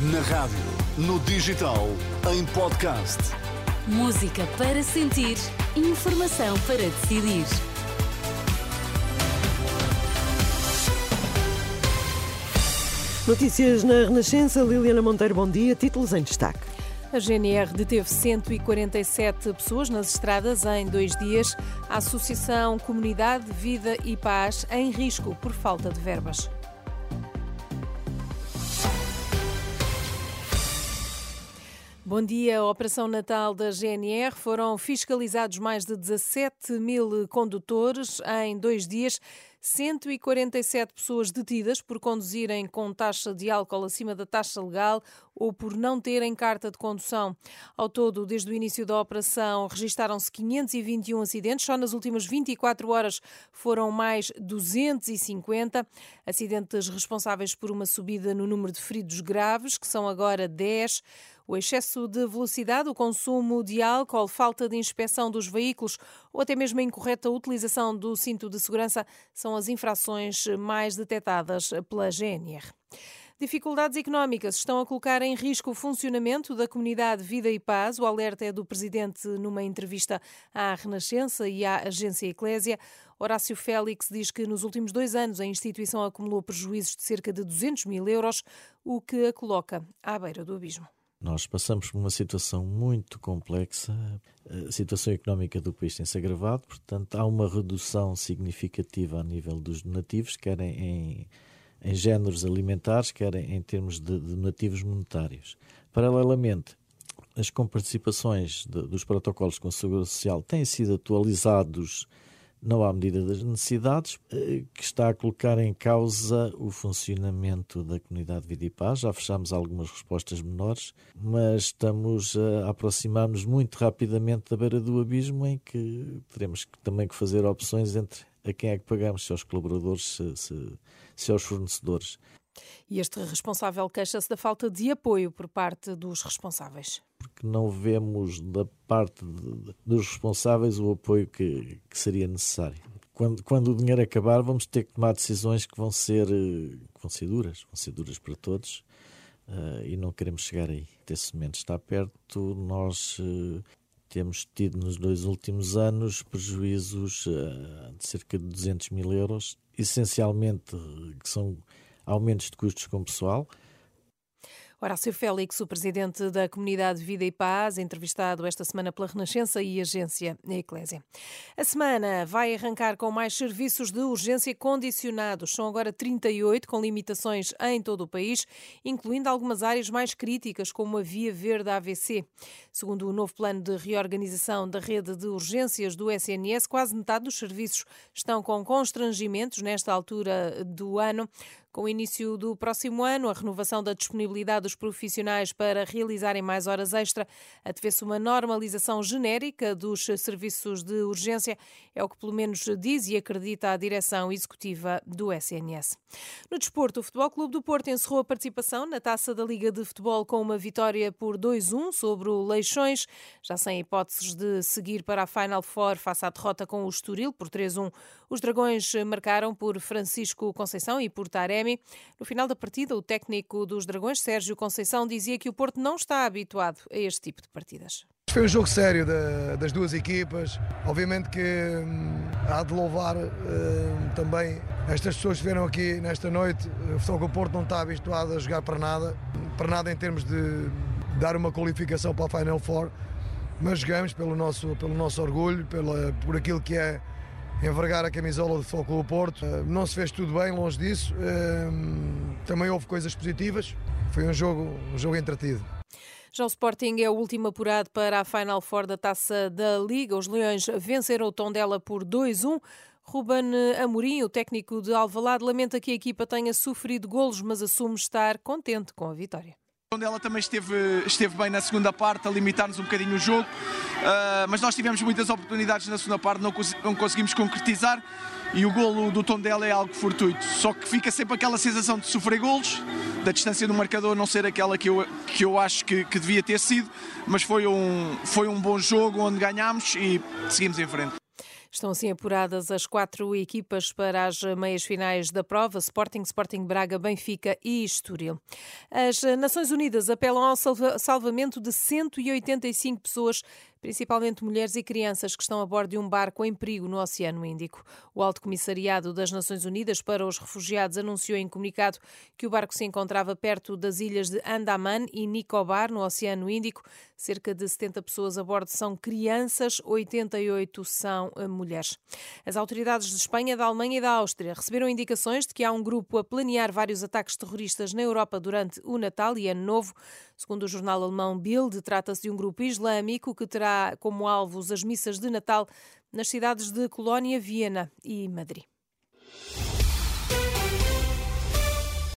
Na rádio, no digital, em podcast. Música para sentir, informação para decidir. Notícias na Renascença. Liliana Monteiro, bom dia. Títulos em destaque. A GNR deteve 147 pessoas nas estradas em dois dias. A Associação Comunidade, Vida e Paz em risco por falta de verbas. Bom dia. A Operação Natal da GNR foram fiscalizados mais de 17 mil condutores em dois dias. 147 pessoas detidas por conduzirem com taxa de álcool acima da taxa legal ou por não terem carta de condução. Ao todo, desde o início da operação, registaram-se 521 acidentes. Só nas últimas 24 horas foram mais 250 acidentes responsáveis por uma subida no número de feridos graves, que são agora 10. O excesso de velocidade, o consumo de álcool, falta de inspeção dos veículos ou até mesmo a incorreta utilização do cinto de segurança são as infrações mais detectadas pela GNR. Dificuldades económicas estão a colocar em risco o funcionamento da comunidade Vida e Paz. O alerta é do presidente numa entrevista à Renascença e à agência Eclésia. Horácio Félix diz que nos últimos dois anos a instituição acumulou prejuízos de cerca de 200 mil euros, o que a coloca à beira do abismo. Nós passamos por uma situação muito complexa, a situação económica do país tem-se agravado, portanto, há uma redução significativa a nível dos donativos, quer em, em géneros alimentares, quer em termos de, donativos monetários. Paralelamente, as comparticipações de, dos protocolos com a Segurança Social têm sido atualizados não à medida das necessidades, eh, que está a colocar em causa o funcionamento da comunidade Vida e Paz. Já fechamos algumas respostas menores, mas estamos a aproximar-nos muito rapidamente da beira do abismo em que teremos também que fazer opções entre a quem é que pagamos, se aos colaboradores, se, se, se aos fornecedores. E este responsável queixa-se da falta de apoio por parte dos responsáveis. Porque não vemos da parte de, dos responsáveis o apoio que, que seria necessário. Quando, quando, o dinheiro acabar, vamos ter que tomar decisões que vão ser, que vão ser duras, vão ser duras para todos. Uh, e não queremos chegar aí. Esse momento está perto. Nós uh, temos tido nos dois últimos anos prejuízos uh, de cerca de 200 mil euros, essencialmente que são aumentos de custos com pessoal. Horácio Félix, o presidente da Comunidade Vida e Paz, entrevistado esta semana pela Renascença e agência Eclésia. A semana vai arrancar com mais serviços de urgência condicionados. São agora 38, com limitações em todo o país, incluindo algumas áreas mais críticas, como a Via Verde AVC. Segundo o novo plano de reorganização da rede de urgências do SNS, quase metade dos serviços estão com constrangimentos nesta altura do ano. Com o início do próximo ano, a renovação da disponibilidade dos profissionais para realizarem mais horas extra, através uma normalização genérica dos serviços de urgência, é o que pelo menos diz e acredita a direção executiva do SNS. No desporto, o Futebol Clube do Porto encerrou a participação na Taça da Liga de Futebol com uma vitória por 2-1 sobre o Leixões, já sem hipóteses de seguir para a Final Four face à derrota com o Estoril por 3-1. Os Dragões marcaram por Francisco Conceição e por Taremi no final da partida, o técnico dos Dragões, Sérgio Conceição, dizia que o Porto não está habituado a este tipo de partidas. Foi um jogo sério das duas equipas. Obviamente que hum, há de louvar hum, também estas pessoas que vieram aqui nesta noite. O Futebol Porto não está habituado a jogar para nada, para nada em termos de dar uma qualificação para a Final Four, mas jogamos pelo nosso, pelo nosso orgulho, pela, por aquilo que é envergar a camisola do Futebol Porto. Eh, não se fez tudo bem, longe disso. Eh, também houve coisas positivas. Foi um jogo, um jogo entretido. Já o Sporting é o último apurado para a Final Four da Taça da Liga. Os Leões venceram o Tondela por 2-1. Ruben Amorim, o técnico de Alvalade, lamenta que a equipa tenha sofrido golos, mas assume estar contente com a vitória. Onde ela também esteve, esteve bem na segunda parte, a limitar-nos um bocadinho o jogo, uh, mas nós tivemos muitas oportunidades na segunda parte, não, não conseguimos concretizar e o golo do Tondela é algo fortuito. Só que fica sempre aquela sensação de sofrer golos, da distância do marcador não ser aquela que eu, que eu acho que, que devia ter sido, mas foi um, foi um bom jogo onde ganhámos e seguimos em frente. Estão assim apuradas as quatro equipas para as meias finais da prova: Sporting, Sporting Braga, Benfica e Estoril. As Nações Unidas apelam ao salvamento de 185 pessoas principalmente mulheres e crianças que estão a bordo de um barco em perigo no Oceano Índico. O Alto Comissariado das Nações Unidas para os Refugiados anunciou em comunicado que o barco se encontrava perto das ilhas de Andaman e Nicobar, no Oceano Índico. Cerca de 70 pessoas a bordo são crianças, 88 são eh, mulheres. As autoridades de Espanha, da Alemanha e da Áustria receberam indicações de que há um grupo a planear vários ataques terroristas na Europa durante o Natal e Ano Novo. Segundo o jornal alemão Bild, trata-se de um grupo islâmico que terá como alvos as missas de Natal nas cidades de Colónia, Viena e Madrid.